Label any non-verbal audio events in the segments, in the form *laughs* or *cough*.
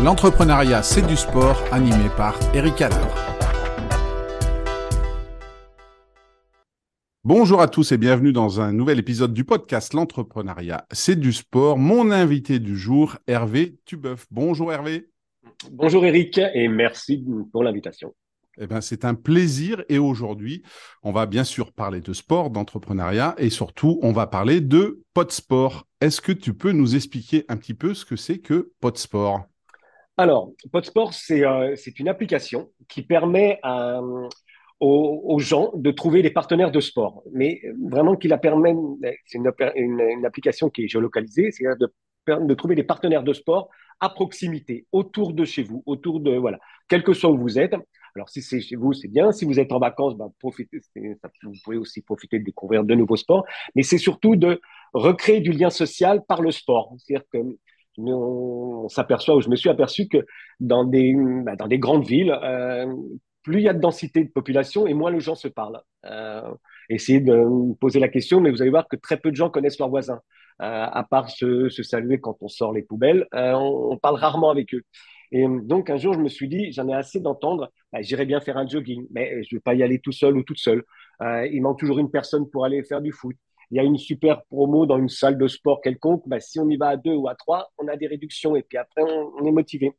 L'entrepreneuriat, c'est du sport, animé par Eric Haller. Bonjour à tous et bienvenue dans un nouvel épisode du podcast L'entrepreneuriat, c'est du sport. Mon invité du jour, Hervé Tubeuf. Bonjour Hervé. Bonjour Eric et merci pour l'invitation. Eh ben, c'est un plaisir et aujourd'hui, on va bien sûr parler de sport, d'entrepreneuriat et surtout, on va parler de Podsport. Est-ce que tu peux nous expliquer un petit peu ce que c'est que Podsport Alors, Podsport, euh, c'est une application qui permet aux, gens de trouver des partenaires de sport, mais vraiment qui la permet, c'est une, application qui est géolocalisée, c'est-à-dire de, trouver des partenaires de sport à proximité, autour de chez vous, autour de, voilà, quel que soit où vous êtes. Alors, si c'est chez vous, c'est bien. Si vous êtes en vacances, ben, vous pouvez aussi profiter de découvrir de nouveaux sports. Mais c'est surtout de recréer du lien social par le sport. C'est-à-dire que on s'aperçoit, ou je me suis aperçu que dans des, ben, dans des grandes villes, euh, plus il y a de densité de population et moins les gens se parlent. Euh, essayez de poser la question, mais vous allez voir que très peu de gens connaissent leurs voisins. Euh, à part se, saluer quand on sort les poubelles, on, parle rarement avec eux. Et donc un jour, je me suis dit, j'en ai assez d'entendre, bah, j'irai bien faire un jogging, mais je ne vais pas y aller tout seul ou toute seule. Il manque toujours une personne pour aller faire du foot. Il y a une super promo dans une salle de sport quelconque. Bah, si on y va à deux ou à trois, on a des réductions et puis après, on, est motivé.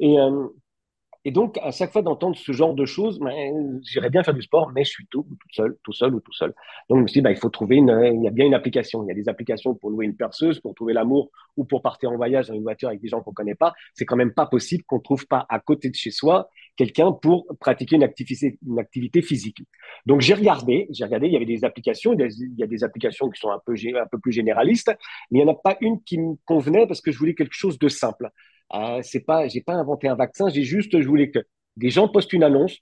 Et, euh, et donc, à chaque fois d'entendre ce genre de choses, ben, j'irais bien faire du sport, mais je suis tout, seul, tout seul ou tout seul. Donc, je me suis dit, ben, il faut trouver une, il y a bien une application. Il y a des applications pour louer une perceuse, pour trouver l'amour ou pour partir en voyage dans une voiture avec des gens qu'on connaît pas. C'est quand même pas possible qu'on trouve pas à côté de chez soi quelqu'un pour pratiquer une activité, physique. Donc, j'ai regardé, j'ai regardé, il y avait des applications, il y a des applications qui sont un peu, un peu plus généralistes, mais il n'y en a pas une qui me convenait parce que je voulais quelque chose de simple. Euh, c'est pas, j'ai pas inventé un vaccin, j'ai juste, je voulais que des gens postent une annonce,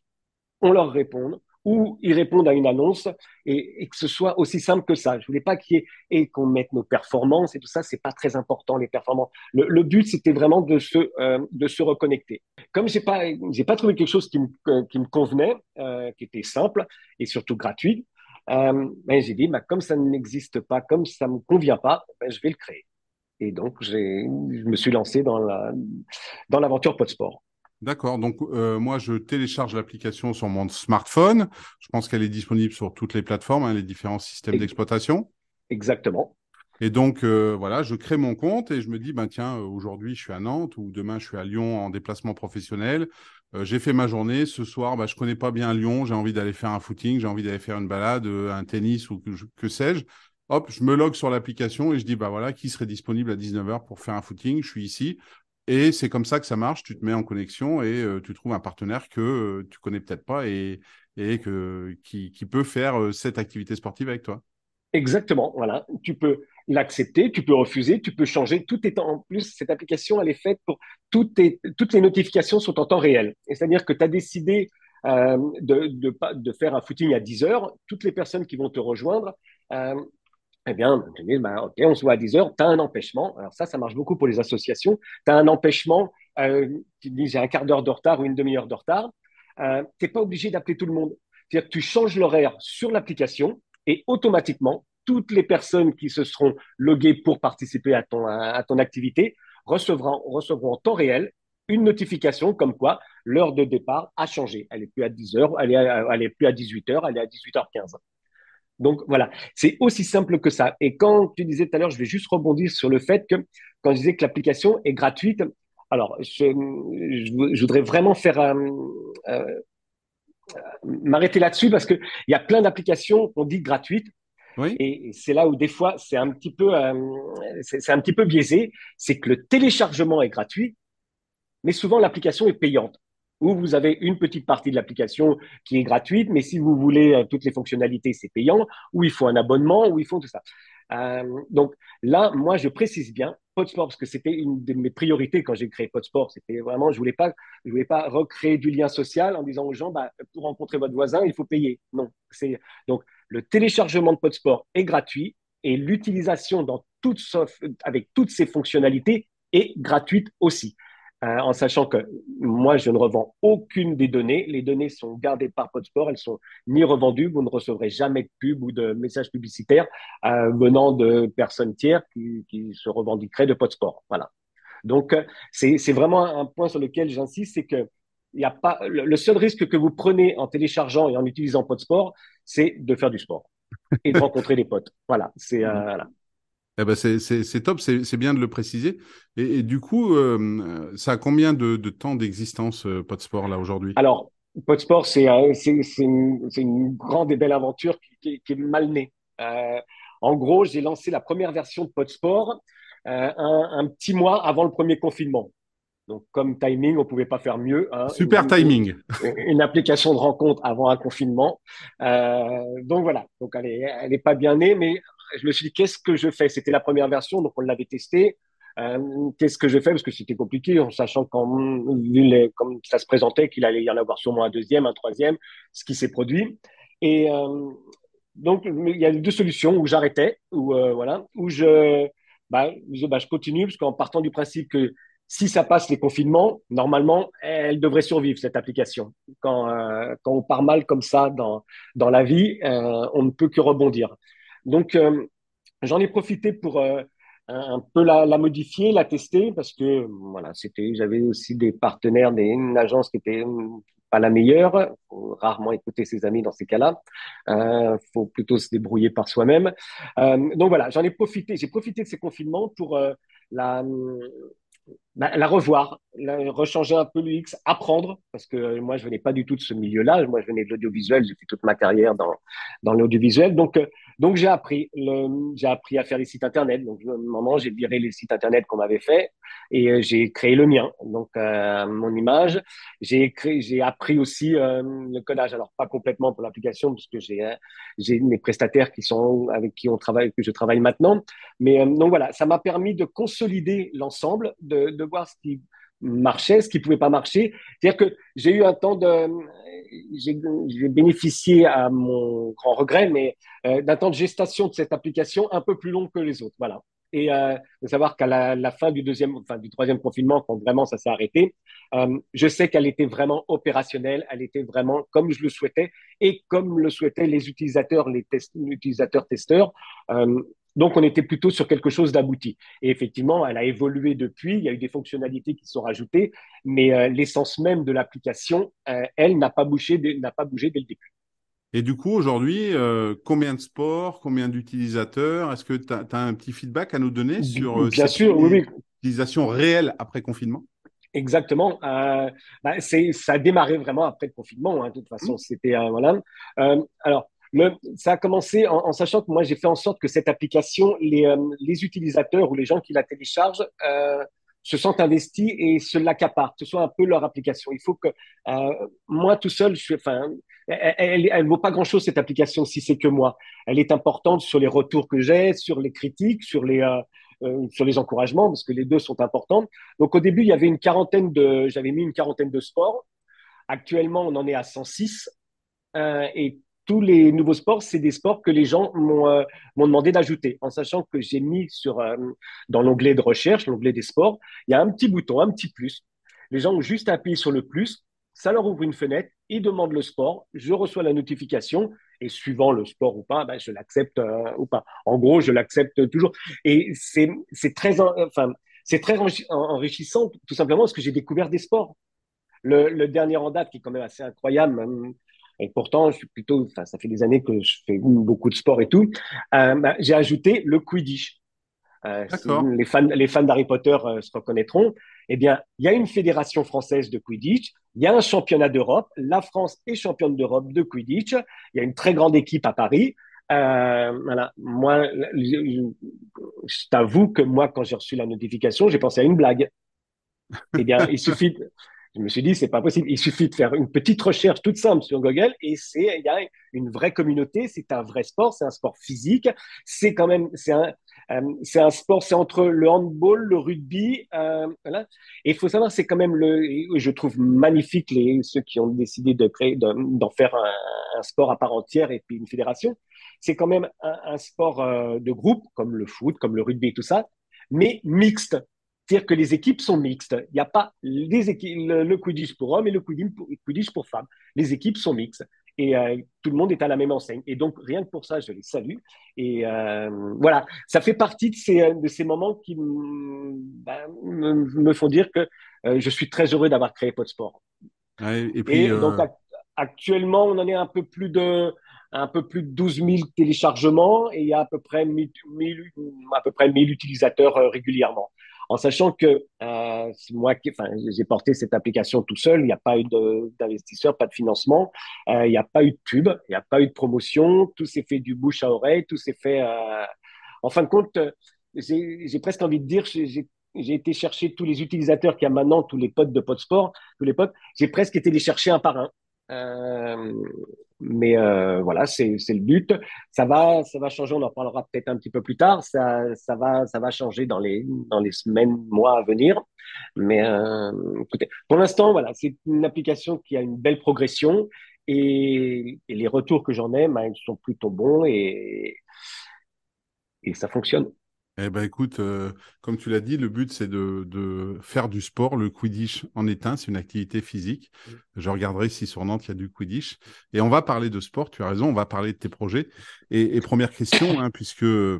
on leur réponde, ou ils répondent à une annonce et, que ce soit aussi simple que ça. Je voulais pas qu'il et qu'on mette nos performances et tout ça, c'est pas très important les performances. Le, but c'était vraiment de se euh, de se reconnecter. Comme j'ai pas j'ai pas trouvé quelque chose qui me qui me convenait, euh, qui était simple et surtout gratuit, euh, ben j'ai dit bah, comme ça n'existe pas, comme ça me convient pas, ben, je vais le créer. Et donc, je me suis lancé dans l'aventure dans Podsport. D'accord. Donc, euh, moi, je télécharge l'application sur mon smartphone. Je pense qu'elle est disponible sur toutes les plateformes, hein, les différents systèmes d'exploitation. Exactement. Et donc, euh, voilà, je crée mon compte et je me dis, ben, tiens, aujourd'hui, je suis à Nantes ou demain, je suis à Lyon en déplacement professionnel. Euh, j'ai fait ma journée. Ce soir, ben, je connais pas bien Lyon. J'ai envie d'aller faire un footing, j'ai envie d'aller faire une balade, un tennis ou que, que sais-je hop, je me log sur l'application et je dis, bah voilà, qui serait disponible à 19h pour faire un footing Je suis ici. Et c'est comme ça que ça marche. Tu te mets en connexion et euh, tu trouves un partenaire que euh, tu connais peut-être pas et, et que, qui, qui peut faire euh, cette activité sportive avec toi. Exactement, voilà. Tu peux l'accepter, tu peux refuser, tu peux changer. Tout est en plus, cette application, elle est faite pour toutes, toutes les notifications sont en temps réel. C'est-à-dire que tu as décidé de, de, de, faire un footing à 10 heures. Toutes les personnes qui vont te rejoindre, eh bien, ben, ok, on se voit à 10 heures, tu as un empêchement. Alors ça, ça marche beaucoup pour les associations. Tu as un empêchement, euh, tu dis j'ai un quart d'heure de retard ou une demi-heure de retard. Euh, tu n'es pas obligé d'appeler tout le monde. C'est-à-dire que tu changes l'horaire sur l'application et automatiquement, toutes les personnes qui se seront loguées pour participer à ton, à ton activité recevront, recevront en temps réel une notification comme quoi l'heure de départ a changé. Elle n'est plus à 10 heures, elle est, elle est plus à 18 heures, elle est à 18h15. Donc voilà, c'est aussi simple que ça. Et quand tu disais tout à l'heure, je vais juste rebondir sur le fait que quand je disais que l'application est gratuite, alors je, voudrais vraiment faire euh, m'arrêter là-dessus parce qu'il y a plein d'applications qu'on dit gratuites. Oui. Et c'est là où des fois c'est un petit peu euh, c'est un petit peu biaisé, c'est que le téléchargement est gratuit, mais souvent l'application est payante où vous avez une petite partie de l'application qui est gratuite, mais si vous voulez euh, toutes les fonctionnalités, c'est payant, ou il faut un abonnement, ou il faut tout ça. Euh, donc là, moi, je précise bien Podsport parce que c'était une de mes priorités quand j'ai créé Podsport. C'était vraiment, je voulais voulais pas recréer du lien social en disant aux gens, bah, pour rencontrer votre voisin, il faut payer. Non, donc le téléchargement de Podsport est gratuit et l'utilisation avec toutes ces fonctionnalités est gratuite aussi. Euh, en sachant que moi, je ne revends aucune des données. Les données sont gardées par Podsport, elles sont ni revendues. Vous ne recevrez jamais de pub ou de messages publicitaires euh, venant de personnes tiers qui, qui se revendiqueraient de Podsport. Voilà. Donc, c'est vraiment un point sur lequel j'insiste, c'est que il y a pas le seul risque que vous prenez en téléchargeant et en utilisant Podsport, c'est de faire du sport et de *laughs* rencontrer des potes. Voilà, c'est euh, eh ben c'est top, c'est bien de le préciser. Et, du coup, euh, ça a combien de, de temps d'existence, euh, Podsport, là, aujourd'hui? Alors, Podsport, c'est une, une, grande et belle aventure qui, qui, est mal née. en gros, j'ai lancé la première version de Podsport un, un, petit mois avant le premier confinement. Donc, comme timing, on ne pouvait pas faire mieux. Hein. Super timing. Une, application de rencontre avant un confinement. Euh, donc voilà. Donc elle n'est pas bien née, mais je me suis dit qu'est-ce que je fais? C'était la première version, donc on l'avait testé. Euh, qu'est-ce que je fais? Parce que c'était compliqué, en sachant quand, comme ça se présentait, qu'il allait y en avoir sûrement un deuxième, un troisième, ce qui s'est produit. Et euh, donc il y a deux solutions où j'arrêtais, ou voilà, où je, bah, je, bah, je continue, parce qu'en partant du principe que si ça passe les confinements, normalement, elle devrait survivre, cette application. Quand, euh, quand on part mal comme ça dans, dans la vie, euh, on ne peut que rebondir. Donc, euh, j'en ai profité pour un peu la, modifier, la tester, parce que voilà, j'avais aussi des partenaires, des, une agence qui était pas la meilleure. Faut rarement écouter ses amis dans ces cas-là. Euh, faut plutôt se débrouiller par soi-même. donc voilà, j'en ai profité. J'ai profité de ces confinements pour la bah, la revoir, rechanger un peu l'UX, apprendre, parce que moi, je venais pas du tout de ce milieu-là. Moi, je venais de l'audiovisuel, j'ai fait toute ma carrière dans, dans l'audiovisuel. Donc, euh, donc j'ai appris, j'ai appris à faire des sites internet. Donc, à un moment, j'ai viré les sites internet qu'on m'avait fait et euh, j'ai créé le mien. Donc, euh, mon image. J'ai créé, j'ai appris aussi le codage. Alors, pas complètement pour l'application, parce que j'ai, j'ai mes prestataires qui sont avec qui on travaille, que je travaille maintenant. Mais donc voilà, ça m'a permis de consolider l'ensemble, de, de voir ce qui marchait, ce qui pouvait pas marcher. C'est-à-dire que j'ai eu un temps de, j'ai bénéficié à mon grand regret, mais euh, d'un temps de gestation de cette application un peu plus long que les autres. Voilà. Et euh, de savoir qu'à la, fin du deuxième, enfin du troisième confinement, quand vraiment ça s'est arrêté, euh, je sais qu'elle était vraiment opérationnelle, elle était vraiment comme je le souhaitais et comme le souhaitaient les utilisateurs, les utilisateurs testeurs. Donc, on était plutôt sur quelque chose d'abouti. Et effectivement, elle a évolué depuis. Il y a eu des fonctionnalités qui sont rajoutées, mais euh, l'essence même de l'application, euh, elle, n'a pas bougé, n'a pas bougé dès le début. Et du coup, aujourd'hui, euh, combien de sports, combien d'utilisateurs? Est-ce que tu as, un petit feedback à nous donner sur Bien sûr, oui, utilisation réelle après confinement? Exactement. bah, c'est, ça a démarré vraiment après le confinement. Hein, de toute façon, mmh. c'était voilà. alors, ça a commencé en, sachant que moi, j'ai fait en sorte que cette application, les, euh, les utilisateurs ou les gens qui la téléchargent euh, se sentent investis et se l'accaparent, que ce soit un peu leur application. Il faut que euh, moi tout seul, je suis, enfin, elle, elle, vaut pas grand-chose cette application si c'est que moi. Elle est importante sur les retours que j'ai, sur les critiques, sur les euh, euh sur les encouragements, parce que les deux sont importants. Donc au début, il y avait une quarantaine de, j'avais mis une quarantaine de sports. Actuellement, on en est à 106. Euh, et tous les nouveaux sports, c'est des sports que les gens m'ont euh, demandé d'ajouter, en sachant que j'ai mis sur, euh, dans l'onglet de recherche, l'onglet des sports, il y a un petit bouton, un petit plus. Les gens ont juste appuyé sur le plus, ça leur ouvre une fenêtre, ils demandent le sport, je reçois la notification, et suivant le sport ou pas, ben, je l'accepte euh, ou pas. En gros, je l'accepte toujours. Et c'est très, enfin, c'est très enrichissant, tout simplement parce que j'ai découvert des sports. Le, le, dernier en date, qui est quand même assez incroyable, et pourtant, je suis plutôt, enfin, ça fait des années que je fais beaucoup de sport et tout. Euh, bah, j'ai ajouté le Quidditch. Euh, les fans, les fans d'Harry Potter euh, se reconnaîtront. Eh bien, il y a une fédération française de Quidditch. Il y a un championnat d'Europe. La France est championne d'Europe de Quidditch. Il y a une très grande équipe à Paris. Euh, voilà. Moi, je, je t'avoue que moi, quand j'ai reçu la notification, j'ai pensé à une blague. Eh bien, il suffit, je me suis dit, c'est pas possible. Il suffit de faire une petite recherche toute simple sur Google et c'est, il y a une vraie communauté. C'est un vrai sport. C'est un sport physique. C'est quand même, c'est un, euh, c'est un sport, c'est entre le handball, le rugby, euh, voilà. Et il faut savoir, c'est quand même le, je trouve magnifique les ceux qui ont décidé de créer, d'en faire un, sport à part entière et puis une fédération. C'est quand même un, sport euh, de groupe comme le foot, comme le rugby et tout ça, mais mixte. C'est-à-dire que les équipes sont mixtes. Il n'y a pas les équipes, le, Quidditch pour hommes et le Quidditch pour, Quidditch pour femmes. Les équipes sont mixtes. et tout le monde est à la même enseigne. Et donc, rien que pour ça, je les salue. Et voilà, ça fait partie de ces, de ces moments qui ben, me, font dire que je suis très heureux d'avoir créé Podsport. et puis, donc, actuellement, on en est un peu plus de un peu plus de 12 000 téléchargements et il y a à peu près 1000, à peu près 1000 utilisateurs régulièrement en sachant que euh, moi, enfin, j'ai porté cette application tout seul. Il n'y a pas eu d'investisseurs, pas de financement, euh, il n'y a pas eu de pub, il n'y a pas eu de promotion. Tout s'est fait du bouche à oreille, tout s'est fait. Euh... En fin de compte, j'ai presque envie de dire, j'ai été chercher tous les utilisateurs qu'il y a maintenant, tous les potes de Podsport, tous les potes. J'ai presque été les chercher un par un. Euh, mais euh, voilà, c'est le but. Ça va, ça va changer. On en parlera peut-être un petit peu plus tard. Ça, ça va, ça va changer dans les dans les semaines, mois à venir. Mais euh, écoutez, pour l'instant, voilà, c'est une application qui a une belle progression et, les retours que j'en ai, ben, ils sont plutôt bons et et ça fonctionne. Eh ben écoute, euh, comme tu l'as dit, le but c'est de, faire du sport. Le Quidditch en est un, c'est une activité physique. Je regarderai si sur Nantes il y a du Quidditch. Et on va parler de sport, tu as raison, on va parler de tes projets. Et, première question, hein, puisque euh,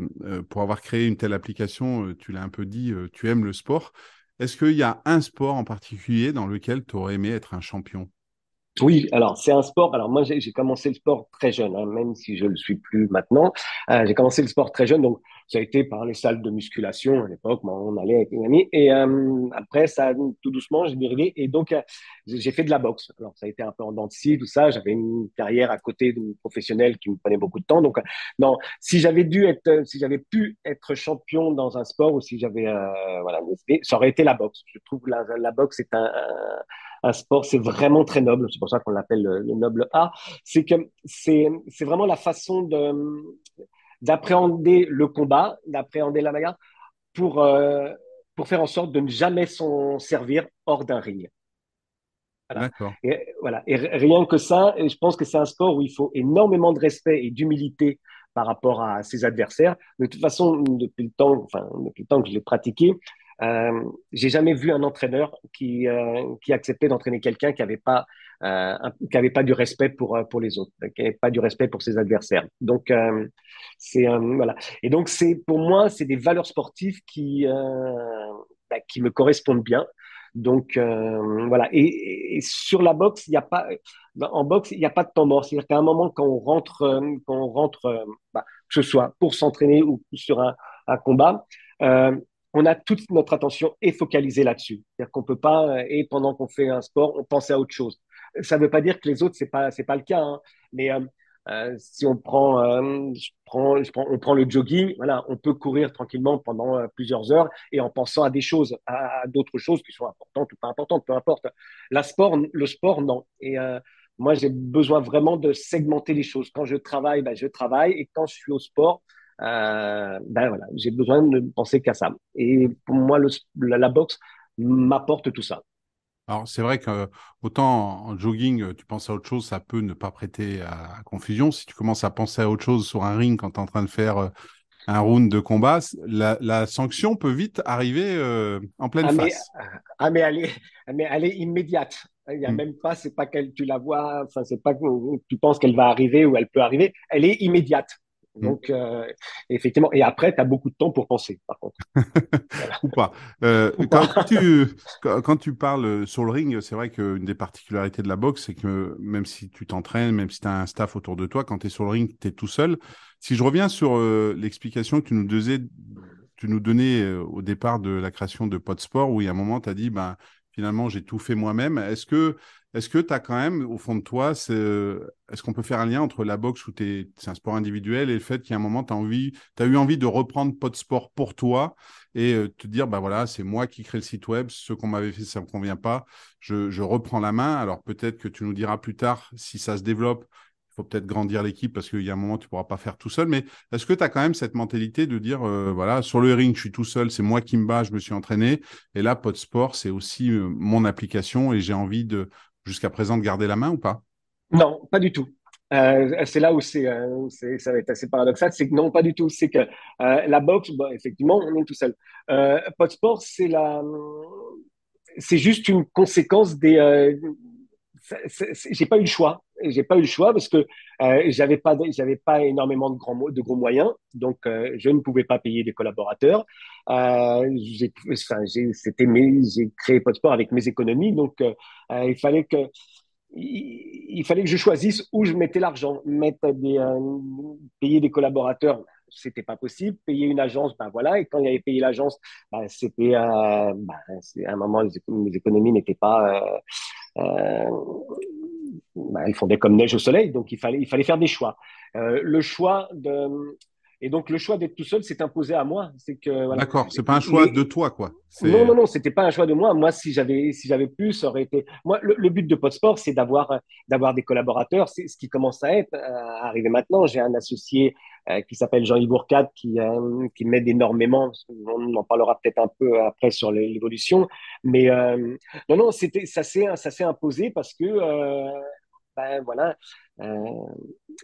pour avoir créé une telle application, euh, tu l'as un peu dit, tu aimes le sport. Est-ce qu'il y a un sport en particulier dans lequel tu aurais aimé être un champion? Oui, alors c'est un sport. Alors moi j'ai commencé le sport très jeune, hein, même si je le suis plus maintenant. j'ai commencé le sport très jeune, donc ça a été par les salles de musculation à l'époque. on allait avec mes amis. Et euh, après, ça, tout doucement, j'ai dérivé. Et donc, euh, j'ai fait de la boxe. Alors, ça a été un peu en dents tout ça. J'avais une carrière à côté de professionnel qui me prenait beaucoup de temps. Donc, euh, non, si j'avais dû être, si j'avais pu être champion dans un sport ou si j'avais, voilà, ça aurait été la boxe. Je trouve la, la boxe est un, un sport, c'est vraiment très noble. C'est pour ça qu'on l'appelle le, le, noble art. C'est que c'est vraiment la façon de, d'appréhender le combat, d'appréhender la bagarre pour, euh, pour faire en sorte de ne jamais s'en servir hors d'un ring. Voilà. Et, voilà. Et rien que ça, je pense que c'est un sport où il faut énormément de respect et d'humilité par rapport à ses adversaires. De toute façon, depuis le temps, enfin, depuis le temps que je l'ai pratiqué, euh, j'ai jamais vu un entraîneur qui, euh, qui acceptait d'entraîner quelqu'un qui n'avait pas, euh, qui avait pas du respect pour, euh, pour les autres, qui n'avait pas du respect pour ses adversaires. Donc, euh, c'est voilà. Et donc, c'est pour moi, c'est des valeurs sportives qui, bah, qui me correspondent bien. Donc voilà. Et, et, sur la boxe, il n'y a pas en boxe, il n'y a pas de temps mort. C'est-à-dire qu'à un moment, quand on rentre, quand on rentre, bah, que ce soit pour s'entraîner ou sur un, un combat, euh, on a toute notre attention est focalisée là-dessus. C'est-à-dire qu'on peut pas, euh, et pendant qu'on fait un sport, on pense à autre chose. Ça ne veut pas dire que les autres, c'est pas, c'est pas le cas, hein. mais euh, euh, si on prend, je prends, je prends, on prend le jogging, voilà, on peut courir tranquillement pendant plusieurs heures et en pensant à des choses, à, d'autres choses qui sont importantes ou pas importantes, peu importe. La sport, le sport, non. Et moi, j'ai besoin vraiment de segmenter les choses. Quand je travaille, ben, je travaille, et quand je suis au sport, ben voilà, j'ai besoin de penser qu'à ça. Et pour moi, le, la, boxe m'apporte tout ça. Alors, c'est vrai que autant en jogging, tu penses à autre chose, ça peut ne pas prêter à confusion. Si tu commences à penser à autre chose sur un ring quand tu es en train de faire euh, un round de combat, la, la sanction peut vite arriver euh, en pleine ah, face. Mais, ah, mais elle est, mais elle est immédiate. Il n'y a hmm. même pas, c'est pas qu'elle, tu la vois, enfin, c'est pas que tu penses qu'elle va arriver ou elle peut arriver. Elle est immédiate. Mm. Donc, euh, effectivement, et après, tu as beaucoup de temps pour penser, par contre. *laughs* Ou pas. Euh, quand, tu, quand, tu parles sur le ring, c'est vrai qu'une des particularités de la boxe, c'est que même si tu t'entraînes, même si tu as un staff autour de toi, quand tu es sur le ring, tu es tout seul. Si je reviens sur euh, l'explication que tu nous, donnais, tu nous donnais au départ de la création de Podsport, où il y a un moment, tu as dit, ben, finalement, j'ai tout fait moi-même. Est-ce que est-ce que tu as quand même, au fond de toi, est-ce qu'on peut faire un lien entre la boxe où c'est un sport individuel et le fait a un moment, tu as, eu envie de reprendre pot sport pour toi et euh, te dire, bah voilà, c'est moi qui crée le site web, ce qu'on m'avait fait, ça ne me convient pas, je, reprends la main. Alors peut-être que tu nous diras plus tard si ça se développe faut peut-être grandir l'équipe parce qu'il y a un moment, tu ne pourras pas faire tout seul. Mais est-ce que tu as quand même cette mentalité de dire, euh, voilà, sur le ring, je suis tout seul, c'est moi qui me bats, je me suis entraîné. Et là, Pod Sport, c'est aussi euh, mon application et j'ai envie de, jusqu'à présent, de garder la main ou pas? Non, pas du tout. Euh, c'est là où c'est, ça va être assez paradoxal, c'est que non, pas du tout. C'est que la boxe, effectivement, on est tout seul. Pod Sport, c'est la, c'est juste une conséquence des. j'ai pas eu le choix. J'ai pas eu le choix parce que euh, j'avais pas j'avais pas énormément de grands de gros moyens, donc euh, je ne pouvais pas payer des collaborateurs. Euh, j'ai enfin, c'était mes j'ai créé Podsport avec mes économies, donc euh, il fallait que il, fallait que je choisisse où je mettais l'argent, mettre payer des collaborateurs c'était pas possible. Payer une agence, ben voilà. Et quand il y avait payé l'agence, ben c'était ben, à un moment les, économies n'étaient pas. Ils fondaient comme neige au soleil, donc il fallait il fallait faire des choix. Euh, le choix de et donc, le choix d'être tout seul s'est imposé à moi. C'est que voilà. D'accord, c'est pas un choix de toi, quoi. Non, non, non, c'était pas un choix de moi. Moi, si j'avais, si j'avais pu, ça aurait été. Moi, le, but de Podsport, c'est d'avoir, d'avoir des collaborateurs. C'est ce qui commence à être, à arriver maintenant. J'ai un associé euh, qui s'appelle Jean-Yves Bourcade, qui, euh, qui m'aide énormément. On en parlera peut-être un peu après sur l'évolution. Mais euh, non, non, c'était, ça s'est, ça s'est imposé parce que, voilà,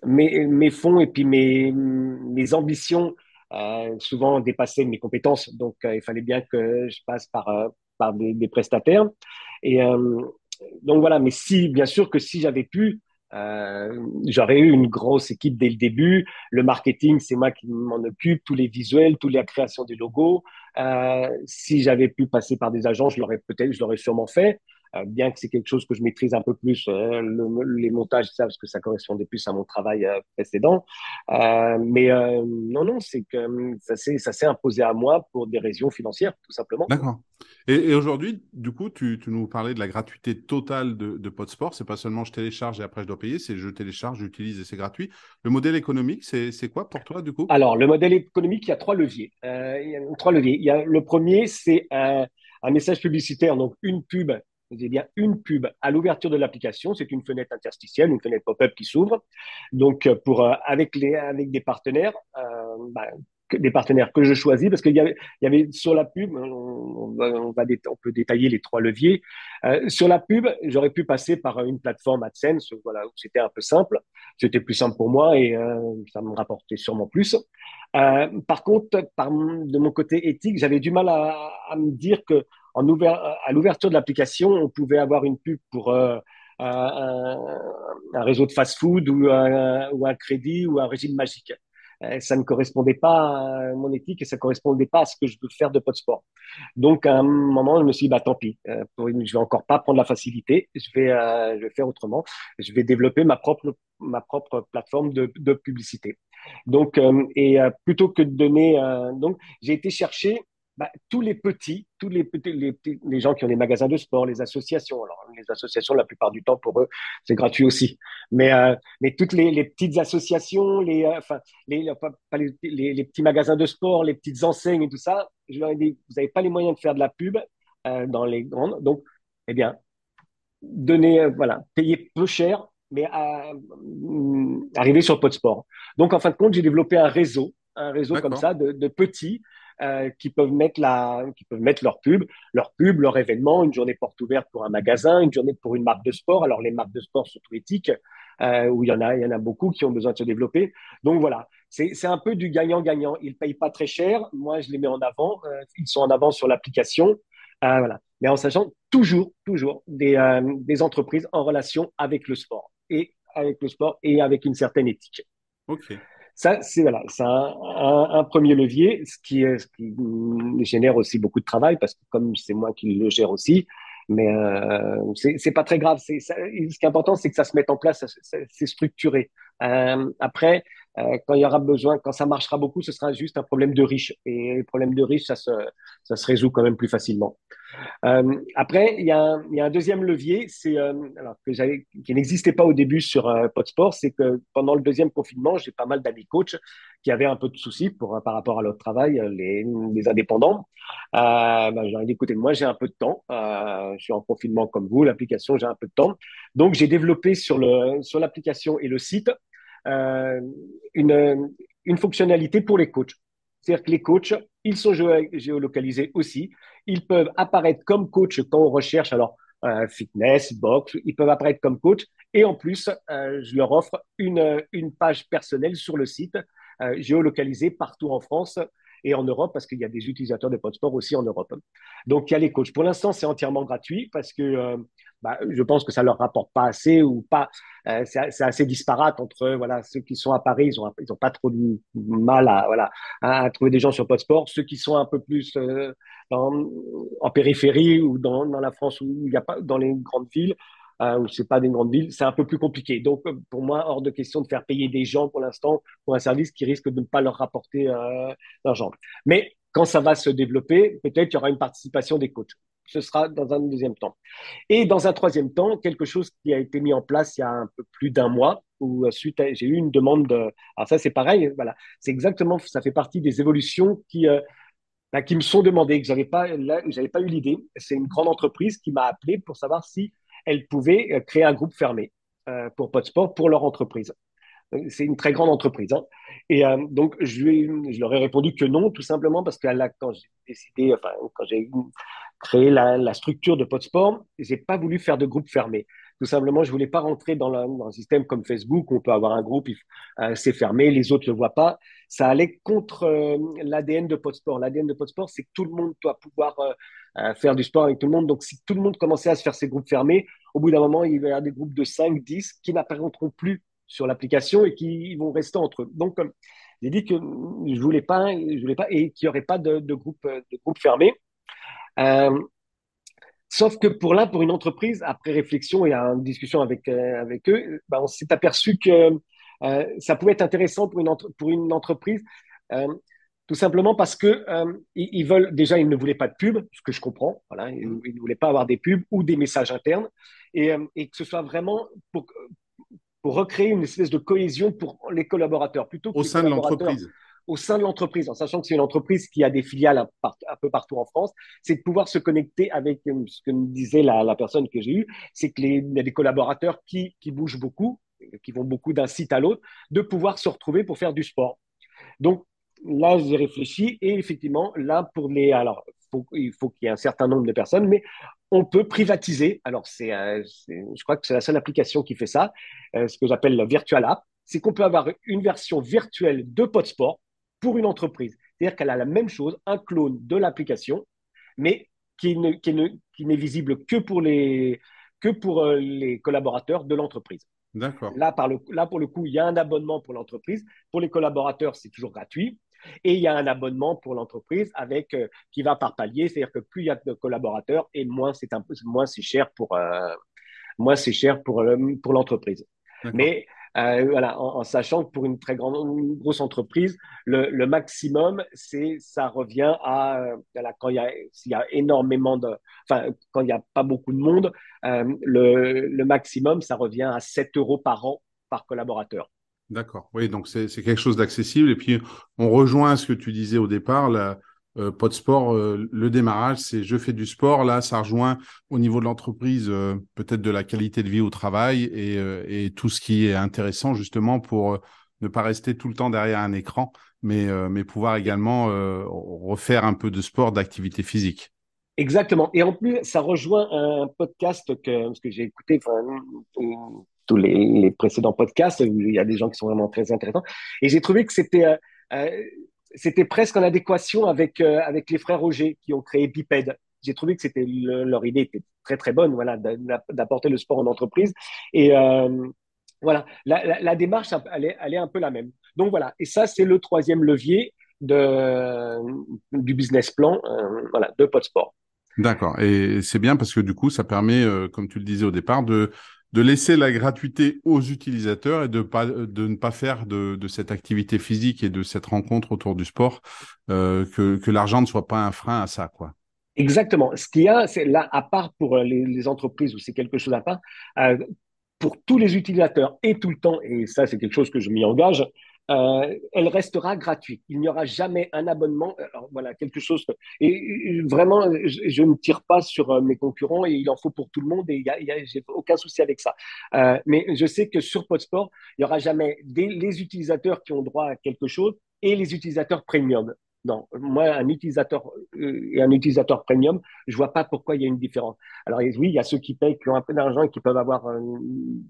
mes, mes fonds et puis mes, mes ambitions euh, souvent dépassaient mes compétences. Donc, euh, il fallait bien que je passe par, euh, par des, prestataires. Et donc voilà, mais si, bien sûr que si j'avais pu, euh, j'aurais eu une grosse équipe dès le début. Le marketing, c'est moi qui m'en occupe, tous les visuels, toute la création des logos. Euh, si j'avais pu passer par des agents, je l'aurais peut-être, je l'aurais sûrement fait. Euh, bien que c'est quelque chose que je maîtrise un peu plus, euh, le, les montages, ça, parce que ça correspondait plus à mon travail euh, précédent. mais non, non, c'est que ça s'est imposé à moi pour des raisons financières, tout simplement. D'accord. Et, aujourd'hui, du coup, tu, tu, nous parlais de la gratuité totale de, de Podsport. C'est pas seulement je télécharge et après je dois payer, c'est je télécharge, j'utilise et c'est gratuit. Le modèle économique, c'est quoi pour toi, du coup? Alors, le modèle économique, il y a trois leviers. il y a trois leviers. Il y a, le premier, c'est un, un message publicitaire, donc une pub vous avez bien une pub à l'ouverture de l'application. C'est une fenêtre interstitielle, une fenêtre pop-up qui s'ouvre. Donc, euh, pour, euh, avec, les, avec des partenaires, euh, bah, des partenaires que je choisis, parce qu'il y il y avait sur la pub, on, va, on, peut détailler les trois leviers. Sur la pub, j'aurais pu passer par une plateforme AdSense, voilà, c'était un peu simple. C'était plus simple pour moi et ça me rapportait sûrement plus. Par contre, par, de mon côté éthique, j'avais du mal à me dire que en ouvert, à l'ouverture de l'application, on pouvait avoir une pub pour euh, un, réseau de fast-food ou, un crédit ou un régime magique. Euh, ça ne correspondait pas à mon éthique et ça ne correspondait pas à ce que je veux faire de sport. Donc, à un moment, je me suis dit, bah, tant pis, euh, je vais encore pas prendre la facilité, je vais, je vais faire autrement. Je vais développer ma propre, plateforme de, de publicité. Donc, et plutôt que de donner, donc, j'ai été chercher bah, tous les petits, tous les, les, les, gens qui ont des magasins de sport, les associations. Alors, les associations, la plupart du temps, pour eux, c'est gratuit aussi. Mais, euh, mais toutes les, les, petites associations, les, euh, enfin, les, pas, les, les, petits magasins de sport, les petites enseignes et tout ça, je leur ai dit, vous n'avez pas les moyens de faire de la pub euh, dans les grandes. Donc, eh bien, donner, euh, voilà, payer peu cher, mais à, arriver sur le de sport. Donc, en fin de compte, j'ai développé un réseau, un réseau comme ça de, de petits euh, qui peuvent mettre leur pub, leur pub, leur événement, une journée porte ouverte pour un magasin, une journée pour une marque de sport. Alors les marques de sport sont éthiques, euh, où il y en a, il y en a beaucoup qui ont besoin de se développer. Donc voilà, c'est un peu du gagnant-gagnant. Ils payent pas très cher. Moi, je les mets en avant. Euh, ils sont en avant sur l'application. Voilà. Mais en sachant toujours, toujours des, des entreprises en relation avec le sport et avec le sport et avec une certaine éthique. Ok. Ça, c'est voilà, c'est un, premier levier, ce qui, ce qui génère aussi beaucoup de travail parce que comme c'est moi qui le gère aussi, mais euh, c'est pas très grave. C'est, ce qui est important, c'est que ça se mette en place, c'est structuré. Euh, après, euh, quand il y aura besoin, quand ça marchera beaucoup, ce sera juste un problème de riche. Et le problème de riche, ça se, ça se résout quand même plus facilement. Euh, après, il y, a un, y a un deuxième levier, c'est alors que qui n'existait pas au début sur Podsport, c'est que pendant le deuxième confinement, j'ai pas mal d'amis coachs qui avaient un peu de soucis pour par rapport à leur travail, les, les indépendants. Euh, ben, j'ai dit, écoutez, moi j'ai un peu de temps, euh, je suis en confinement comme vous, l'application, j'ai un peu de temps, donc j'ai développé sur l'application et le site euh, une, fonctionnalité pour les coachs. C'est-à-dire que les coachs, ils sont géolocalisés aussi. Ils peuvent apparaître comme coach quand on recherche, alors euh, fitness, boxe, ils peuvent apparaître comme coach. Et en plus, euh, je leur offre une page personnelle sur le site, euh, géolocalisée partout en France et en Europe, parce qu'il y a des utilisateurs de Podsport aussi en Europe. Donc, il y a les coachs. Pour l'instant, c'est entièrement gratuit parce que bah, je pense que ça leur rapporte pas assez ou pas. Euh, c'est assez disparate entre voilà ceux qui sont à Paris, ils ont ils ont pas trop de mal à voilà à, trouver des gens sur Podsport. Ceux qui sont un peu plus euh, en périphérie ou dans, la France où il a pas dans les grandes villes, euh, où c'est pas des grandes villes, c'est un peu plus compliqué. Donc, euh, pour moi, hors de question de faire payer des gens pour l'instant pour un service qui risque de ne pas leur rapporter euh, d'argent. Mais quand ça va se développer, peut-être il y aura une participation des coachs. Ce sera dans un deuxième temps. Et dans un troisième temps, quelque chose qui a été mis en place il y a un peu plus d'un mois, où suite j'ai eu une demande de. Alors ça, c'est pareil. Voilà, c'est exactement. Ça fait partie des évolutions qui euh, bah, qui me sont demandées que j'avais pas pas eu l'idée. C'est une grande entreprise qui m'a appelé pour savoir si elle pouvait euh, créer un groupe fermé euh, pour Podsport pour leur entreprise. Euh, c'est une très grande entreprise. Hein. Et donc, je, leur ai répondu que non, tout simplement parce que là, quand j'ai décidé, enfin, quand j'ai créé la, structure de Podsport, j'ai pas voulu faire de groupe fermé. Tout simplement, je voulais pas rentrer dans, dans un système comme Facebook où on peut avoir un groupe, c'est fermé, les autres le voient pas. Ça allait contre l'ADN de Podsport. L'ADN de Podsport, c'est que tout le monde doit pouvoir faire du sport avec tout le monde. Donc, si tout le monde commençait à se faire ces groupes fermés, au bout d'un moment, il y avoir des groupes de 5, 10 qui n'apparaîtront plus sur l'application et qui vont rester entre eux. Donc, j'ai dit que je voulais pas, je voulais pas et qu'il n'y aurait pas de, de groupe, de groupe fermé. Euh, Sauf que pour là, pour une entreprise, après réflexion et en discussion avec, euh, avec eux, ben, on s'est aperçu que euh, ça pouvait être intéressant pour une, pour une entreprise, tout simplement parce que ils, veulent déjà, ils ne voulaient pas de pub, ce que je comprends. Voilà, ils, ne voulaient pas avoir des pubs ou des messages internes, et, et que ce soit vraiment pour, pour recréer une espèce de cohésion pour les collaborateurs plutôt au sein de l'entreprise au sein de l'entreprise, en sachant que c'est une entreprise qui a des filiales un, peu partout en France, c'est de pouvoir se connecter avec euh, ce que me disait la, personne que j'ai eue, c'est qu'il y a des collaborateurs qui, qui bougent beaucoup, qui vont beaucoup d'un site à l'autre, de pouvoir se retrouver pour faire du sport. Donc là, j'ai réfléchi et effectivement, là, pour les. Alors, il faut qu'il y ait un certain nombre de personnes, mais on peut privatiser. Alors, c'est, euh, je crois que c'est la seule application qui fait ça, euh, ce que j'appelle la Virtual App. C'est qu'on peut avoir une version virtuelle de Podsport pour une entreprise. C'est-à-dire qu'elle a la même chose, un clone de l'application, mais qui, ne, qui, ne, qui n'est visible que pour les, que pour euh, les collaborateurs de l'entreprise. D'accord. Là, par le, là, pour le coup, il y a un abonnement pour l'entreprise. Pour les collaborateurs, c'est toujours gratuit. Et il y a un abonnement pour l'entreprise avec euh, qui va par palier, c'est-à-dire que plus il y a de collaborateurs et moins c'est moins c'est cher pour euh, moins c'est cher pour pour l'entreprise. Mais euh, voilà, en, sachant que pour une très grande, grosse entreprise, le, le maximum, c'est, ça revient à, euh, voilà, quand il y a, s'il y a énormément de, enfin, quand il n'y a pas beaucoup de monde, euh, le, le maximum, ça revient à 7 euros par an par collaborateur. D'accord. Oui, donc c'est, quelque chose d'accessible. Et puis, on rejoint ce que tu disais au départ, la, euh, euh, le démarrage, c'est je fais du sport. Là, ça rejoint au niveau de l'entreprise euh, peut-être de la qualité de vie au travail et, tout ce qui est intéressant justement pour ne pas rester tout le temps derrière un écran, mais, mais pouvoir également refaire un peu de sport, d'activité physique. Exactement. Et en plus, ça rejoint un podcast que, que j'ai écouté, tous les, précédents podcasts, où il y a des gens qui sont vraiment très intéressants. Et j'ai trouvé que c'était c'était presque en adéquation avec, euh, avec les frères Roger qui ont créé Biped. J'ai trouvé que c'était leur idée était très très bonne, voilà, d'apporter le sport en entreprise. Et euh, voilà, la, démarche, elle est, elle est, un peu la même. Donc voilà, et ça c'est le troisième levier de, du business plan, euh, voilà, de Podsport. D'accord, et c'est bien parce que du coup, ça permet, comme tu le disais au départ, de de laisser la gratuité aux utilisateurs et de, pas, de ne pas faire de, cette activité physique et de cette rencontre autour du sport, euh, que, que l'argent ne soit pas un frein à ça, quoi. Exactement. Ce qu'il y a, c'est là, à part pour les, les entreprises où c'est quelque chose à part, euh, pour tous les utilisateurs et tout le temps, et ça c'est quelque chose que je m'y engage, euh, elle restera gratuite. Il n'y aura jamais un abonnement. Alors, voilà, quelque chose. Et, vraiment, je, ne tire pas sur euh, mes concurrents et il en faut pour tout le monde et il y a, j'ai aucun souci avec ça. Euh, mais je sais que sur Podsport, il n'y aura jamais des, les utilisateurs qui ont droit à quelque chose et les utilisateurs premium. Non, moi, un utilisateur euh, et un utilisateur premium, je vois pas pourquoi il y a une différence. Alors oui, il y a ceux qui payent, qui ont un peu d'argent et qui peuvent avoir euh,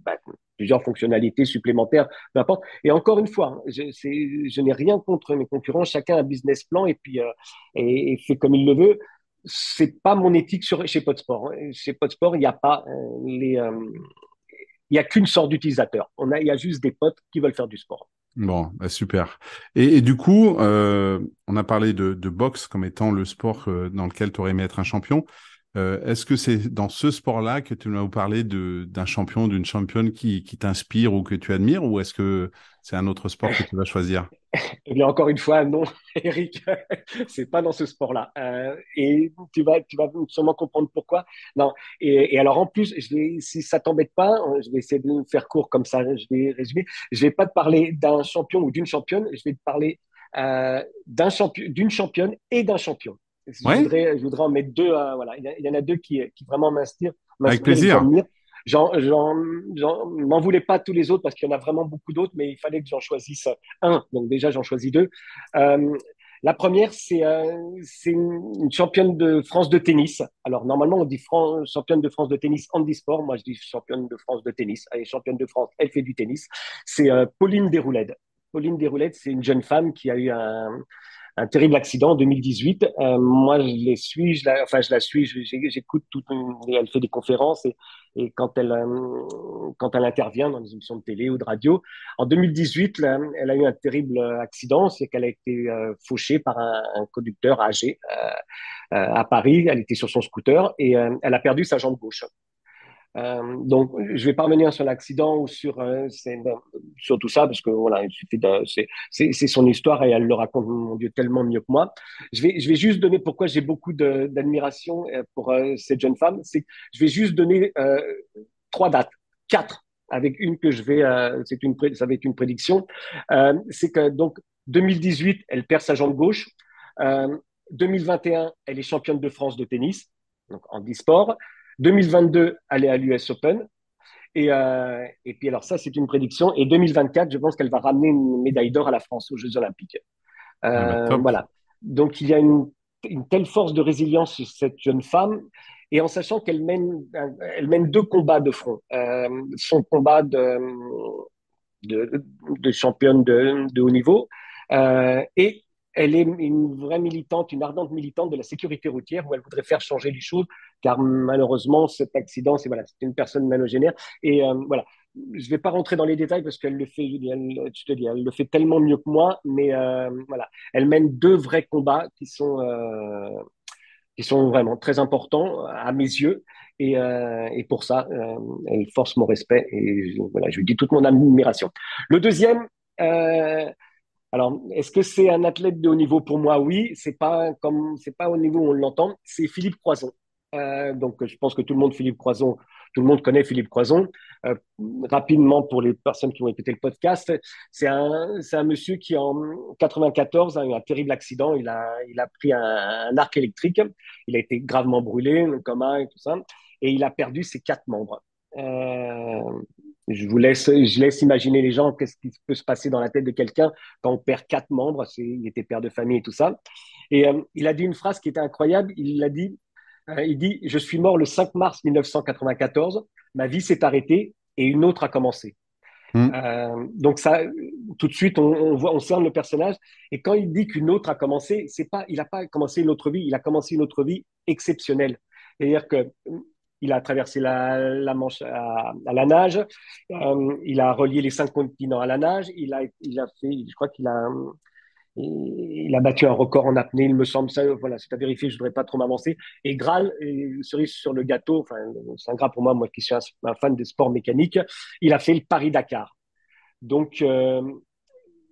bah, plusieurs fonctionnalités supplémentaires, peu importe. Et encore une fois, hein, je, n'ai rien contre mes concurrents. Chacun a un business plan et puis euh, fait comme il le veut. c'est pas mon éthique sur, chez Podsport. Chez Podsport, il n'y a pas les, il n'y a qu'une sorte d'utilisateur. Il y a juste des potes qui veulent faire du sport. Bon, bah super. Et, du coup, euh, on a parlé de, de, boxe comme étant le sport euh, dans lequel tu aurais aimé être un champion. Euh, est-ce que c'est dans ce sport-là que tu vas nous parler d'un champion, d'une championne qui, qui t'inspire ou que tu admires, ou est-ce que c'est un autre sport que tu vas choisir? *laughs* Eh bien, encore une fois, non, *laughs* Eric, *laughs* c'est pas dans ce sport-là. Euh, et tu vas, tu vas sûrement comprendre pourquoi. Non. Et, alors, en plus, je vais, si ça t'embête pas, je vais essayer de faire court comme ça. Je vais résumer. Je vais pas te parler d'un champion ou d'une championne. Je vais te parler euh, d'une championne et d'un champion. Je, voudrais, je voudrais en mettre deux. Voilà, il y, en a deux qui, qui vraiment m'inspirent. Avec plaisir. J'en, m'en voulais pas tous les autres parce qu'il y en a vraiment beaucoup d'autres, mais il fallait que j'en choisisse un. Donc déjà, j'en choisis deux. Euh, la première, c'est euh, une, championne de France de tennis. Alors normalement, on dit championne de France de tennis handisport. Moi, je dis championne de France de tennis. Elle est championne de France, elle fait du tennis. C'est euh, Pauline Desrouledes. Pauline Desrouledes, c'est une jeune femme qui a eu un, un terrible accident en 2018. Euh, moi, je les suis, je la, enfin, je la suis, j'écoute tout, elle fait des conférences et, et quand elle, euh, quand elle intervient dans des émissions de télé ou de radio. En 2018, elle a eu un terrible accident, c'est qu'elle a été euh, fauchée par un, un conducteur âgé euh, à Paris. Elle était sur son scooter et elle a perdu sa jambe gauche. Euh, donc, je vais pas revenir sur l'accident ou sur, euh, sur tout ça, parce que voilà, c'est son histoire et elle le raconte, mon tellement mieux que moi. Je vais, je vais juste donner pourquoi j'ai beaucoup d'admiration euh, pour cette jeune femme. Je vais juste donner trois dates, quatre, avec une que je vais, c'est une, ça va être une prédiction. c'est que donc 2018, elle perd sa jambe gauche. 2021, elle est championne de France de tennis, donc en e-sport. 2022, elle est à l'US Open. Et, euh, et puis, alors, ça, c'est une prédiction. Et 2024, je pense qu'elle va ramener une médaille d'or à la France aux Jeux Olympiques. Euh, ah bah, voilà. Donc, il y a une, une, telle force de résilience chez cette jeune femme. Et en sachant qu'elle mène, elle mène deux combats de front. Euh, son combat de, de, de championne de, de haut niveau et elle est une vraie militante, une ardente militante de la sécurité routière où elle voudrait faire changer les choses, car malheureusement, cet accident, c'est voilà, une personne manogénaire. Et euh, voilà, je ne vais pas rentrer dans les détails parce qu'elle le fait, elle, te dis, elle le fait tellement mieux que moi, mais euh, voilà, elle mène deux vrais combats qui sont, euh, qui sont vraiment très importants à mes yeux. Et, et pour ça, elle force mon respect et voilà, je lui dis toute mon admiration. Le deuxième, alors, est-ce que c'est un athlète de haut niveau pour moi? Oui, c'est pas comme c'est pas au niveau où on l'entend. C'est Philippe Croison. Euh, donc, je pense que tout le monde Philippe Croison, tout le monde connaît Philippe Croison. Euh, rapidement pour les personnes qui ont écouté le podcast, c'est un un monsieur qui en 94 a eu un terrible accident. Il a il a pris un, arc électrique. Il a été gravement brûlé, un coma et tout ça, et il a perdu ses quatre membres. Euh, je vous laisse, je laisse imaginer les gens, qu'est-ce qui peut se passer dans la tête de quelqu'un quand on perd quatre membres. Il était père de famille et tout ça. Et euh, il a dit une phrase qui était incroyable. Il l'a dit, euh, il dit, je suis mort le 5 mars 1994. Ma vie s'est arrêtée et une autre a commencé. Hmm. Euh, donc ça, tout de suite, on, on, voit, on cerne le personnage. Et quand il dit qu'une autre a commencé, c'est pas, il n'a pas commencé une autre vie, il a commencé une autre vie exceptionnelle. C'est-à-dire que il a traversé la, Manche à, la nage. Euh, il a relié les cinq continents à la nage. Il a, il a fait, je crois qu'il a, il a battu un record en apnée, il me semble. Ça, voilà, c'est à vérifier. Je voudrais pas trop m'avancer. Et Graal, cerise sur le gâteau. Enfin, c'est un gras pour moi, moi qui suis un, fan de sport mécanique. Il a fait le Paris Dakar. Donc euh,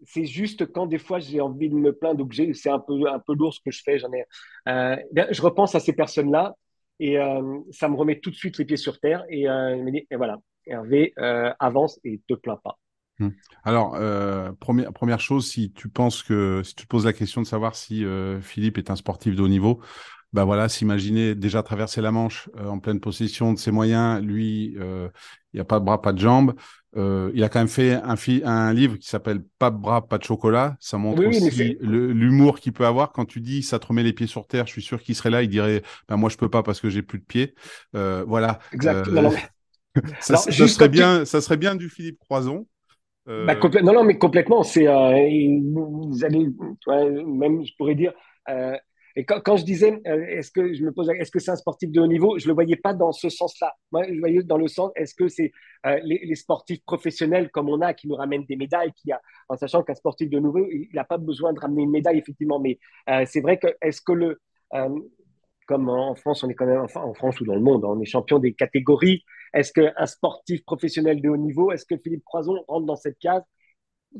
c'est juste quand des fois j'ai envie de me plaindre c'est un peu un peu lourd ce que je fais. J'en ai. Euh, je repense à ces personnes-là et euh, ça me remet tout de suite les pieds sur terre. Et euh, il me dit, et voilà, Hervé, euh, avance et te plains pas. Hmm. Alors, première, première chose, si tu penses que, si tu te poses la question de savoir si Philippe est un sportif de haut niveau, ben voilà, s'imaginer déjà traverser la Manche en pleine possession de ses moyens, lui, il n'y a pas de bras, pas de jambes. Euh, il a quand même fait un, un livre qui s'appelle Pas de bras, pas de chocolat. Ça montre aussi l'humour qu'il peut avoir. Quand tu dis ça te remet les pieds sur terre, je suis sûr qu'il serait là. Il dirait ben, Moi, je peux pas parce que j'ai plus de pieds. Euh, voilà. Exactement. Euh, *laughs* ça, serait bien, ça serait bien du Philippe Croison. Bah, non, non, mais complètement. C'est, vous allez, même, je pourrais dire, Et quand, je disais, euh, est-ce que je me pose, est-ce que c'est un sportif de haut niveau Je le voyais pas dans ce sens-là. Moi, je voyais dans le sens, est-ce que c'est euh, les, sportifs professionnels comme on a qui nous ramènent des médailles, qui a, en sachant qu'un sportif de nouveau, il n'a pas besoin de ramener une médaille effectivement, mais euh, c'est vrai que est-ce que le comme en France, on est quand même, enfin en France ou dans le monde, on est champion des catégories. Est-ce qu'un sportif professionnel de haut niveau, est-ce que Philippe Croison rentre dans cette case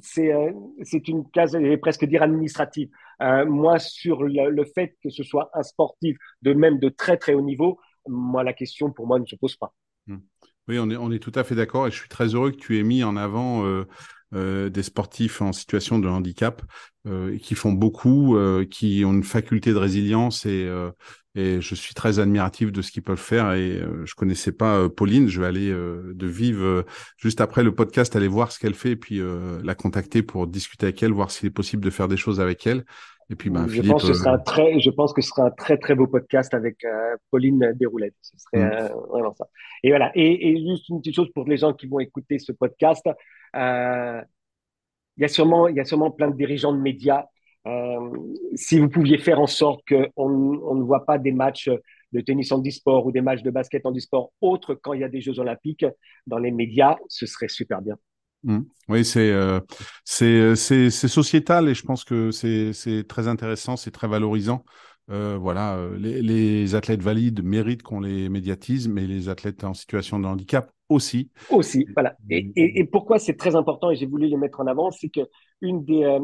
c'est euh, c'est une case, je vais presque dire administrative. Euh, moi, sur le, fait que ce soit un sportif de même de très très haut niveau, moi la question pour moi ne se pose pas. Hmm. Oui, on est, tout à fait d'accord et je suis très heureux que tu aies mis en avant euh, des sportifs en situation de handicap qui font beaucoup, qui ont une faculté de résilience et, et je suis très admiratif de ce qu'ils peuvent faire et je connaissais pas Pauline, je vais aller de vive juste après le podcast aller voir ce qu'elle fait et puis la contacter pour discuter avec elle, voir s'il est possible de faire des choses avec elle. Et puis, ben, je, pense que ce sera un très, je pense que ce sera un très, très beau podcast avec Pauline Desroulettes. Ce serait mmh. vraiment ça. Et voilà. Et, et, juste une petite chose pour les gens qui vont écouter ce podcast. Euh, il y a sûrement, il y a sûrement plein de dirigeants de médias. Euh, si vous pouviez faire en sorte qu'on on ne voit pas des matchs de tennis en e-sport ou des matchs de basket en e-sport autres quand il y a des Jeux olympiques dans les médias, ce serait super bien. Mmh. Oui, c'est euh, c'est sociétal et je pense que c'est très intéressant, c'est très valorisant. Euh, voilà, euh, les, les, athlètes valides méritent qu'on les médiatise, mais les athlètes en situation de handicap aussi. Aussi, voilà. Et, et, et pourquoi c'est très important et j'ai voulu le mettre en avant, c'est que une des, euh,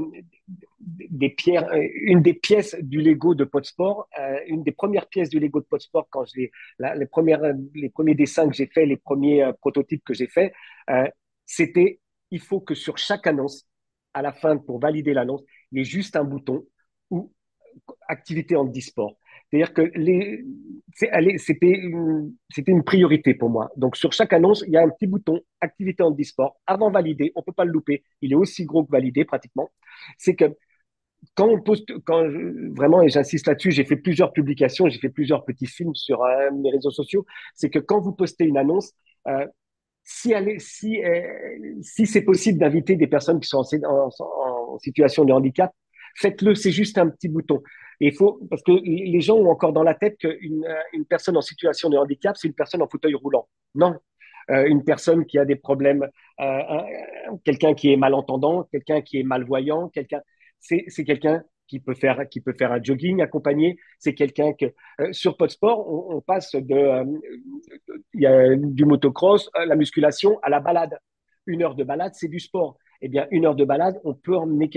des pierres, une des pièces du Lego de Podsport, euh, une des premières pièces du Lego de Podsport quand j'ai les premières, les premiers dessins que j'ai faits, les premiers prototypes que j'ai faits, c'était il faut que sur chaque annonce, à la fin pour valider l'annonce, il y ait juste un bouton où activité en e-sport. C'est-à-dire que c'était une, priorité pour moi. Donc, sur chaque annonce, il y a un petit bouton activité en e-sport avant valider. On peut pas le louper. Il est aussi gros que validé pratiquement. C'est que quand on poste, quand vraiment, et j'insiste là-dessus, j'ai fait plusieurs publications, j'ai fait plusieurs petits films sur euh, mes réseaux sociaux. C'est que quand vous postez une annonce, euh, si, si, euh, si c'est possible d'inviter des personnes qui sont en situation de handicap, faites-le, c'est juste un petit bouton. Et faut, parce que les gens ont encore dans la tête qu'une euh, une personne en situation de handicap, c'est une personne en fauteuil roulant. Non. Euh, une personne qui a des problèmes, euh, quelqu'un qui est malentendant, quelqu'un qui est malvoyant, quelqu'un, c'est, c'est quelqu'un qui peut faire qui peut faire un jogging accompagné. C'est quelqu'un que sur Podsport, on, on passe de il y a du motocross, la musculation à la balade. Une heure de balade, c'est du sport eh bien, une heure de balade, on peut emmener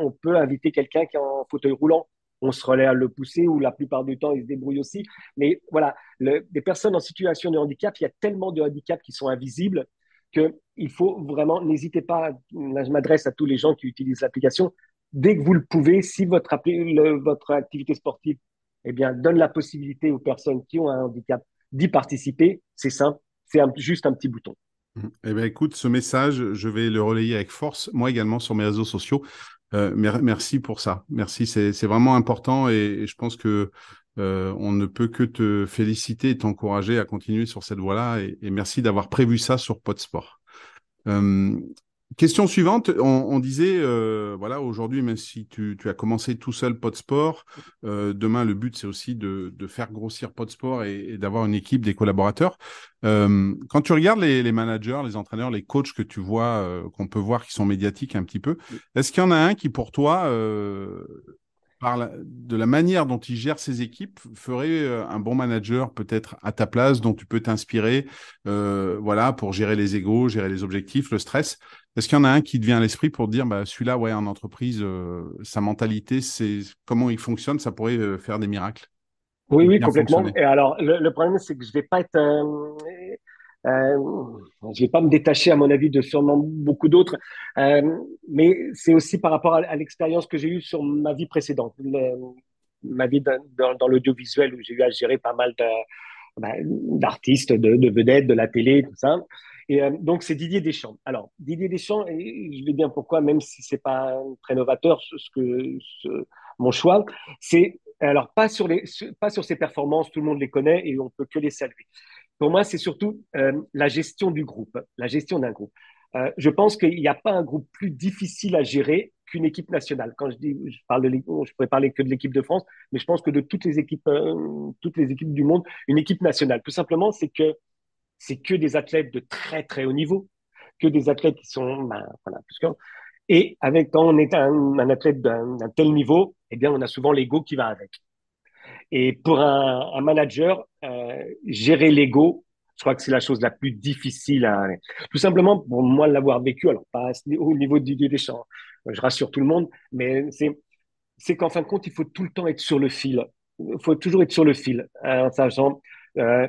on peut inviter quelqu'un qui est en fauteuil roulant. On se relaie à le pousser ou la plupart du temps, il se débrouille aussi. Mais voilà, des personnes en situation de handicap, il y a tellement de handicaps qui sont invisibles qu'il faut vraiment, n'hésitez pas, je m'adresse à tous les gens qui utilisent l'application, dès que vous le pouvez, si votre, votre activité sportive eh bien, donne la possibilité aux personnes qui ont un handicap d'y participer, c'est simple, c'est juste un petit bouton. Eh bien, écoute, ce message, je vais le relayer avec force, moi également sur mes réseaux sociaux. Euh, merci pour ça. Merci, c'est vraiment important et, je pense que euh, on ne peut que te féliciter et t'encourager à continuer sur cette voie-là et, merci d'avoir prévu ça sur Podsport. Euh, Question suivante, on, disait, euh, voilà, aujourd'hui, même si tu, as commencé tout seul Podsport, euh, demain, le but, c'est aussi de, faire grossir Podsport et, et d'avoir une équipe, des collaborateurs. Euh, quand tu regardes les, managers, les entraîneurs, les coachs que tu vois, qu'on peut voir qui sont médiatiques un petit peu, est-ce qu'il y en a un qui, pour toi, par de la manière dont il gère ses équipes, ferait un bon manager peut-être à ta place, dont tu peux t'inspirer, voilà, pour gérer les égaux, gérer les objectifs, le stress? Est-ce qu'il y en a un qui te vient à l'esprit pour dire, bah, celui-là, ouais, en entreprise, euh, sa mentalité, c'est comment il fonctionne, ça pourrait euh, faire des miracles? Oui, oui, complètement. Et alors, le, problème, c'est que je vais pas être, euh, je vais pas me détacher, à mon avis, de sûrement beaucoup d'autres, mais c'est aussi par rapport à, l'expérience que j'ai eue sur ma vie précédente, ma vie dans, l'audiovisuel où j'ai eu à gérer pas mal bah, d'artistes, de, de vedettes, de la télé, tout ça. Et euh, donc, c'est Didier Deschamps. Alors, Didier Deschamps, et je vais bien pourquoi, même si c'est pas très novateur, ce, que mon choix, c'est alors pas sur les pas sur ses performances, tout le monde les connaît et on peut que les saluer. Pour moi, c'est surtout euh, la gestion du groupe, la gestion d'un groupe. Euh, je pense qu'il n'y a pas un groupe plus difficile à gérer qu'une équipe nationale. Quand je dis, je parle de, je pourrais parler que de l'équipe de France, mais je pense que de toutes les équipes, euh, toutes les équipes du monde, une équipe nationale. Tout simplement, c'est que c'est que des athlètes de très très haut niveau, que des athlètes qui sont, ben, voilà, et avec quand on est un, athlète d'un tel niveau, eh bien, on a souvent l'ego qui va avec. Et pour un, manager, euh, gérer l'ego, je crois que c'est la chose la plus difficile à. Tout simplement pour moi l'avoir vécu, alors pas au niveau de Didier Deschamps, je rassure tout le monde, mais c'est qu'en fin de compte, il faut tout le temps être sur le fil. Il faut toujours être sur le fil, hein, sachant euh,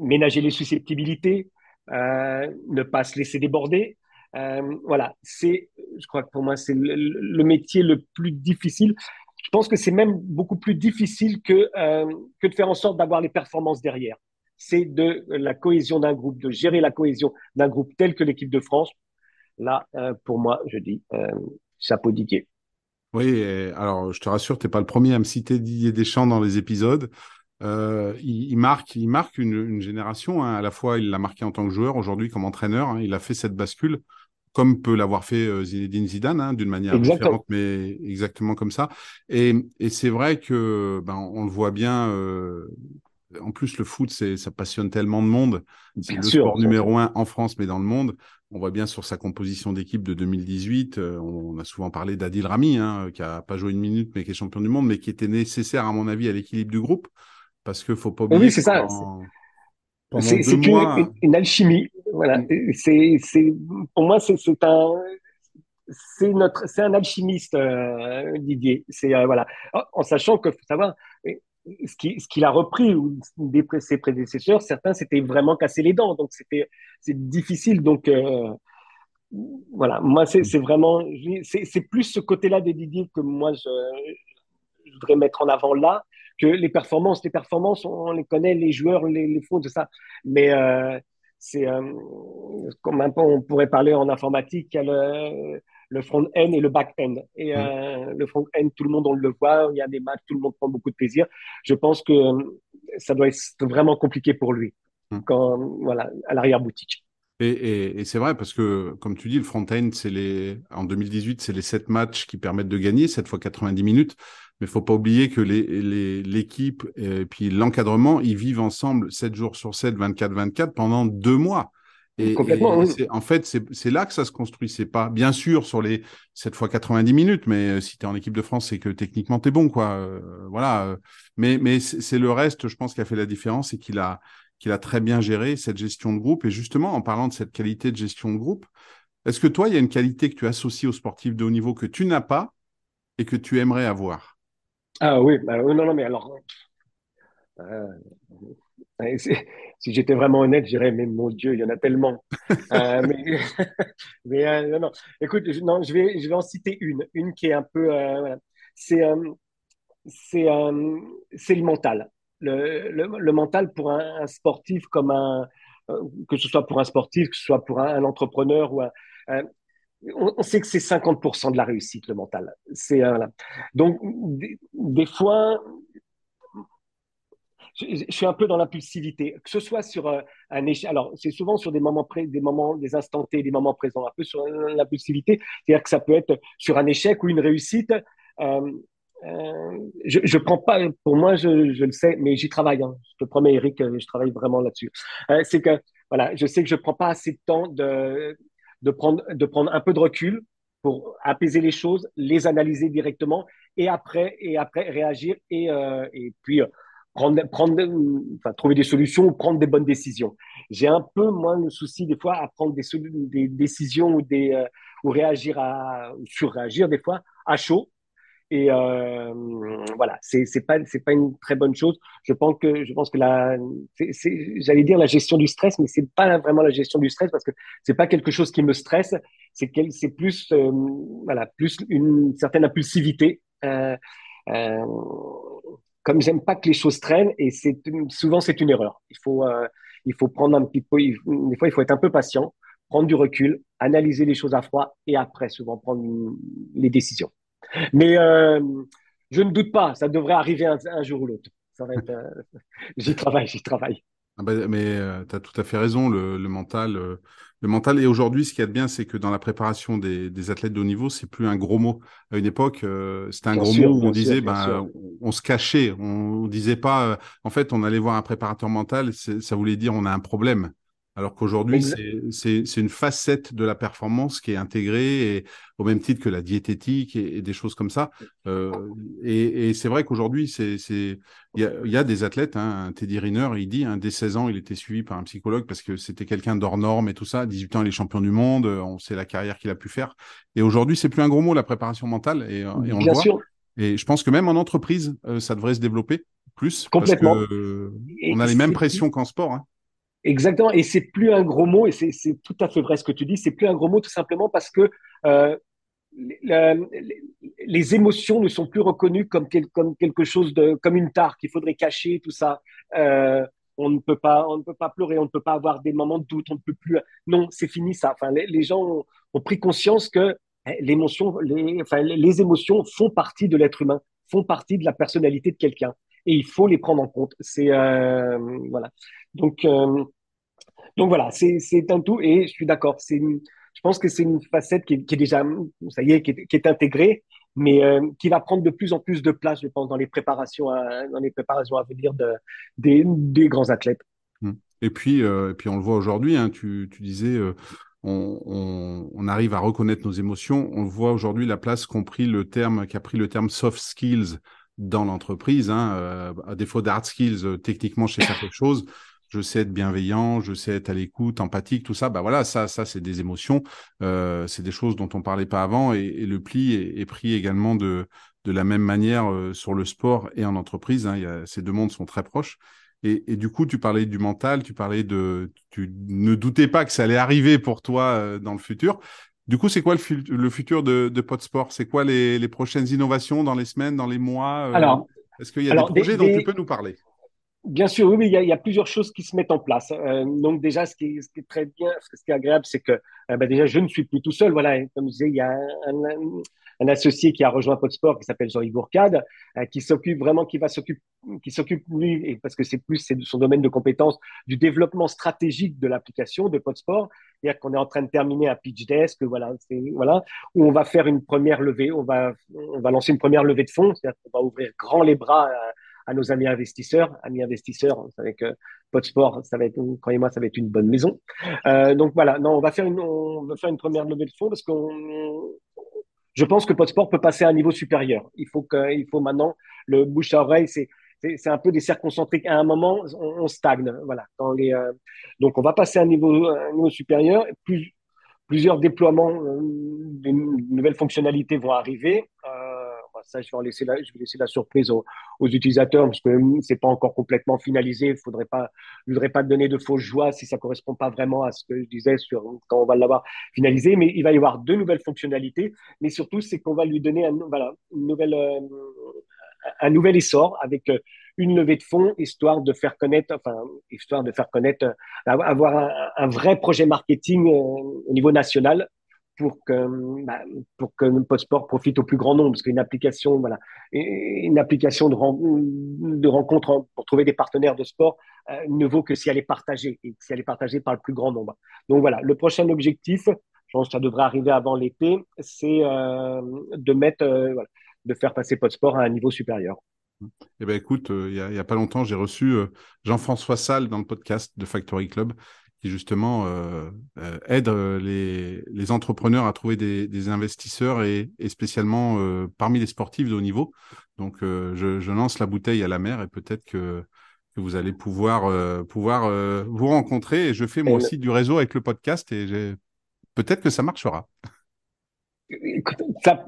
ménager les susceptibilités, euh, ne pas se laisser déborder. Euh, voilà, c'est, je crois que pour moi, c'est le, métier le plus difficile. Je pense que c'est même beaucoup plus difficile que, euh, que de faire en sorte d'avoir les performances derrière c'est de la cohésion d'un groupe, de gérer la cohésion d'un groupe tel que l'équipe de France. Là, pour moi, je dis chapeau Didier. Oui, alors je te rassure, tu n'es pas le premier à me citer Didier Deschamps dans les épisodes. Euh, il, marque, il marque une, génération. Hein. À la fois, il l'a marqué en tant que joueur, aujourd'hui comme entraîneur. Hein. Il a fait cette bascule, comme peut l'avoir fait Zinedine Zidane, hein, d'une manière différente, mais exactement comme ça. Et, c'est vrai que, ben, on le voit bien en plus, le foot, ça passionne tellement de monde. C'est le sport numéro un en France, mais dans le monde. On voit bien sur sa composition d'équipe de 2018. Euh, on a souvent parlé d'Adil Rami, hein, qui a pas joué une minute, mais qui est champion du monde, mais qui était nécessaire, à mon avis, à l'équilibre du groupe. Parce qu'il faut pas oublier. Oui, c'est ça. C'est, une, alchimie. Voilà. Mm. C'est, c'est, pour moi, c'est, c'est un, c'est notre, c'est un alchimiste, euh, Didier. C'est euh, voilà, en sachant que faut savoir, ce qu'il ce a repris ou des ses prédécesseurs, certains s'étaient vraiment cassé les dents, donc c'était c'est difficile. Donc euh, voilà, moi c'est vraiment c'est plus ce côté-là des Didier que moi je, je, voudrais mettre en avant là que les performances. Les performances, on, les connaît, les joueurs, les, les fautes, ça. Mais euh, c'est euh, comme un peu on pourrait parler en informatique, il y a le, le front-end et le back-end. Et mm. euh, le front-end, tout le monde, on le voit, il y a des matchs, tout le monde prend beaucoup de plaisir. Je pense que ça doit être vraiment compliqué pour lui, mm. quand, voilà, à l'arrière-boutique. Et, et, c'est vrai parce que, comme tu dis, le front-end, c'est les, en 2018, c'est les sept matchs qui permettent de gagner, 7 fois 90 minutes. Mais faut pas oublier que l'équipe les, et puis l'encadrement, ils vivent ensemble 7 jours sur 7, 24-24 pendant deux mois. Et, Complètement, En fait, c'est là que ça se construit. C'est pas, bien sûr, sur les 7 fois 90 minutes, mais euh, si tu es en équipe de France, c'est que techniquement, tu es bon, quoi. Euh, voilà. Euh. Mais, mais c'est le reste, je pense, qui a fait la différence et qu'il a, qu'il a très bien géré cette gestion de groupe. Et justement, en parlant de cette qualité de gestion de groupe, est-ce que toi, il y a une qualité que tu associes aux sportifs de haut niveau que tu n'as pas et que tu aimerais avoir? Ah oui, bah, non, non, mais alors. si j'étais vraiment honnête, je dirais, mais mon Dieu, il y en a tellement. euh, *laughs* mais, *laughs* mais euh, non, non. Écoute, je, non, je vais, je vais en citer une, une qui est un peu, euh, voilà. c'est, euh, c'est, c'est le mental. Le, le, le mental pour un, un, sportif comme un, que ce soit pour un sportif, que ce soit pour un, un entrepreneur ou un, on, sait que c'est 50% de la réussite, le mental. C'est, voilà. Donc, des, des fois, je, suis un peu dans l'impulsivité, que ce soit sur euh, un échec. Alors, c'est souvent sur des moments, pré, des moments, des instants des moments présents, un peu sur l'impulsivité. C'est-à-dire que ça peut être sur un échec ou une réussite. Euh, euh, je, je prends pas, pour moi, je, je le sais, mais j'y travaille. Hein. Je te promets, Eric, je travaille vraiment là-dessus. Euh, c'est que, voilà, je sais que je prends pas assez de temps de, de prendre, de prendre un peu de recul pour apaiser les choses, les analyser directement et après, et après réagir et, euh, et puis prendre, prendre, enfin, trouver des solutions ou prendre des bonnes décisions. J'ai un peu moins le souci des fois à prendre des, des décisions ou, des, euh, ou réagir à, ou surréagir des fois à chaud. Et euh, voilà, c'est c'est pas c'est pas une très bonne chose. Je pense que je pense que la j'allais dire la gestion du stress, mais c'est pas vraiment la gestion du stress parce que c'est pas quelque chose qui me stresse. C'est c'est plus euh, voilà plus une certaine impulsivité. Euh, euh, comme j'aime pas que les choses traînent, et c'est souvent c'est une erreur. Il faut, euh, il faut prendre un petit peu, des fois il faut être un peu patient, prendre du recul, analyser les choses à froid, et après souvent prendre les décisions. Mais euh, je ne doute pas, ça devrait arriver un, jour ou l'autre. Ça va être, euh, *laughs* j'y travaille, j'y travaille. Ah bah, mais tu as tout à fait raison, le, le mental Le mental. Et aujourd'hui, ce qu'il y a de bien, c'est que dans la préparation des, athlètes de haut niveau, c'est plus un gros mot. À une époque, euh, c'était un gros mot où on disait, ben, on se cachait. On, disait pas, euh, en fait, on allait voir un préparateur mental, ça voulait dire on a un problème. Alors qu'aujourd'hui, c'est une facette de la performance qui est intégrée et, au même titre que la diététique et, des choses comme ça. Euh, et, c'est vrai qu'aujourd'hui, il y a, des athlètes, hein, Teddy Riner, il dit, hein, dès 16 ans, il était suivi par un psychologue parce que c'était quelqu'un d'hors norme et tout ça. À 18 ans, il est champion du monde, on sait la carrière qu'il a pu faire. Et aujourd'hui, c'est plus un gros mot, la préparation mentale. Et, on le voit. Sûr. Et je pense que même en entreprise, euh, ça devrait se développer plus. Complètement. Parce que, on a les mêmes pressions qu'en sport. Hein. Exactement, et c'est plus un gros mot, et c'est tout à fait vrai ce que tu dis, c'est plus un gros mot tout simplement parce que euh, les émotions ne sont plus reconnues comme, quelque chose de, comme une tare qu'il faudrait cacher, tout ça. Euh, on ne peut pas, on ne peut pas pleurer, on ne peut pas avoir des moments de doute, on ne peut plus. Non, c'est fini ça. Enfin, les, gens ont, pris conscience que eh, les, enfin, les émotions font partie de l'être humain, font partie de la personnalité de quelqu'un et il faut les prendre en compte. C'est euh, voilà. Donc euh, donc voilà, c'est un tout et je suis d'accord. C'est je pense que c'est une facette qui est, déjà ça y est qui est, intégrée, mais euh, qui va prendre de plus en plus de place, je pense, dans les préparations à, dans les préparations à venir de, des, grands athlètes. Hum. Et puis et puis on le voit aujourd'hui. Hein, tu, tu disais. On, on, on, arrive à reconnaître nos émotions. On voit aujourd'hui la place qu'ont pris le terme, qu'a pris le terme soft skills dans l'entreprise. Hein, euh, à défaut d'hard skills, euh, techniquement, je sais faire quelque chose. Je sais être bienveillant, je sais être à l'écoute, empathique, tout ça. Bah voilà, ça, ça, c'est des émotions. Euh, c'est des choses dont on parlait pas avant. Et, le pli est, pris également de de la même manière sur le sport et en entreprise. Hein, y a, ces deux mondes sont très proches. Et, et, du coup, tu parlais du mental, tu parlais de, tu ne doutais pas que ça allait arriver pour toi dans le futur. Du coup, c'est quoi le, futur de, de Podsport? C'est quoi les, prochaines innovations dans les semaines, dans les mois euh, Alors, est-ce qu'il y a des projets dont tu peux nous parler? Bien sûr, oui, il, y a, plusieurs choses qui se mettent en place. Euh, donc déjà, ce qui, est, très bien, ce qui est agréable, c'est que euh, bah, déjà, je ne suis plus tout seul. Voilà, comme je disais, il y a un, un associé qui a rejoint Podsport qui s'appelle Jean-Yves Bourcade, euh, qui s'occupe vraiment, qui va s'occuper, qui s'occupe lui, parce que c'est plus c'est son domaine de compétence, du développement stratégique de l'application de Podsport. C'est-à-dire qu'on est en train de terminer un pitch desk, voilà, voilà, où on va faire une première levée, on va, on va lancer une première levée de fonds, c'est-à-dire qu'on va ouvrir grand les bras à, nos amis investisseurs. Amis investisseurs, vous savez que Podsport, ça va être, croyez-moi, ça va être une bonne maison. Euh, donc voilà, non, on va faire une, on va faire une première levée de fonds parce qu'on je pense que Podsport peut passer à un niveau supérieur. Il faut que, il faut maintenant le bouche à oreille, c'est c'est un peu des cercles concentriques. À un moment, on, stagne. Voilà. Euh, donc, on va passer à un niveau, un niveau supérieur. Plus, plusieurs déploiements euh, de nouvelles fonctionnalités vont arriver. Euh, ça, je vais, laisser la, je vais laisser la surprise aux, utilisateurs parce que c'est pas encore complètement finalisé. Il faudrait pas, je voudrais pas donner de fausses joies si ça correspond pas vraiment à ce que je disais sur quand on va l'avoir finalisé. Mais il va y avoir deux nouvelles fonctionnalités. Mais surtout, c'est qu'on va lui donner un, une nouvelle, euh, un nouvel essor avec euh, une levée de fonds, histoire de faire connaître, enfin, histoire de faire connaître, euh, avoir un vrai projet marketing au niveau national pour que, bah, pour que Podsport profite au plus grand nombre, parce qu'une application, voilà, une application de, rencontre pour trouver des partenaires de sport euh, ne vaut que si elle est partagée, et si elle est partagée par le plus grand nombre. Donc voilà, le prochain objectif, je pense que ça devrait arriver avant l'été, c'est euh, de mettre, euh, de faire passer Podsport à un niveau supérieur. Eh ben écoute, il n'y a, a, pas longtemps, j'ai reçu Jean-François Salle dans le podcast de Factory Club qui justement euh, euh, aide euh, les, les, entrepreneurs à trouver des, des investisseurs et, et spécialement euh, parmi les sportifs de haut niveau. Donc, je, je, lance la bouteille à la mer et peut-être que, que, vous allez pouvoir, pouvoir vous rencontrer. Et je fais moi aussi du réseau avec le podcast et peut-être que ça marchera. Ça,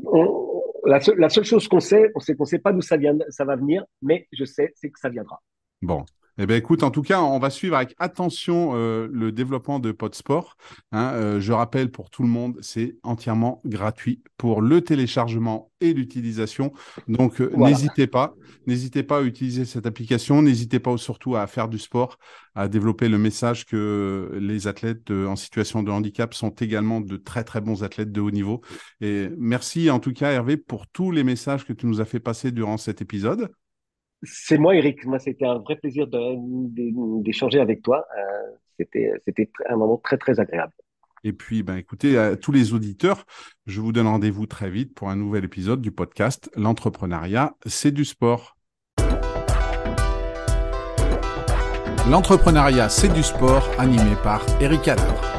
la, seule, la, seule, chose qu'on sait, on sait qu'on sait pas d'où ça, vient, ça va venir, mais je sais, c'est que ça viendra. Bon, eh bien, écoute, en tout cas, on va suivre avec attention euh, le développement de Podsport. Hein, euh, je rappelle pour tout le monde, c'est entièrement gratuit pour le téléchargement et l'utilisation. Donc, euh, n'hésitez pas, n'hésitez pas à utiliser cette application. N'hésitez pas surtout à faire du sport, à développer le message que les athlètes en situation de handicap sont également de très très bons athlètes de haut niveau. Et merci en tout cas, Hervé, pour tous les messages que tu nous as fait passer durant cet épisode. C'est moi, Eric. Moi, c'était un vrai plaisir d'échanger avec toi. Euh, c'était, un moment très, très agréable. Et puis, ben, écoutez, à tous les auditeurs, je vous donne rendez-vous très vite pour un nouvel épisode du podcast L'entrepreneuriat, c'est du sport. L'entrepreneuriat, c'est du sport, animé par Eric Adler.